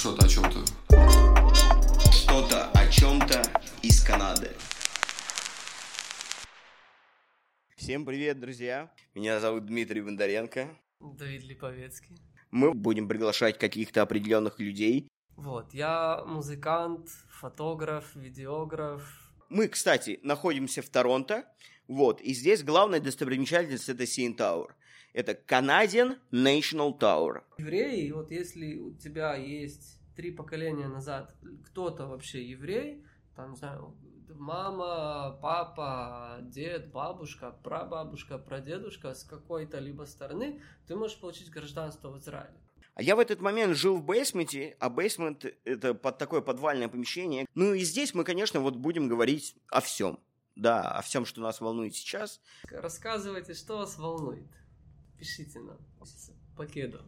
Что-то о чем-то. Что-то о чем-то из Канады. Всем привет, друзья! Меня зовут Дмитрий Бондаренко. Давид Липовецкий. Мы будем приглашать каких-то определенных людей. Вот, я музыкант, фотограф, видеограф. Мы, кстати, находимся в Торонто. Вот, и здесь главная достопримечательность это CN Tower. Это Canadian National Tower. Евреи, вот если у тебя есть три поколения назад кто-то вообще еврей, там, не знаю, мама, папа, дед, бабушка, прабабушка, прадедушка с какой-то либо стороны, ты можешь получить гражданство в Израиле. А я в этот момент жил в бейсменте, а бейсмент – это под такое подвальное помещение. Ну и здесь мы, конечно, вот будем говорить о всем. Да, о всем, что нас волнует сейчас. Рассказывайте, что вас волнует. Пишите нам. Покеду.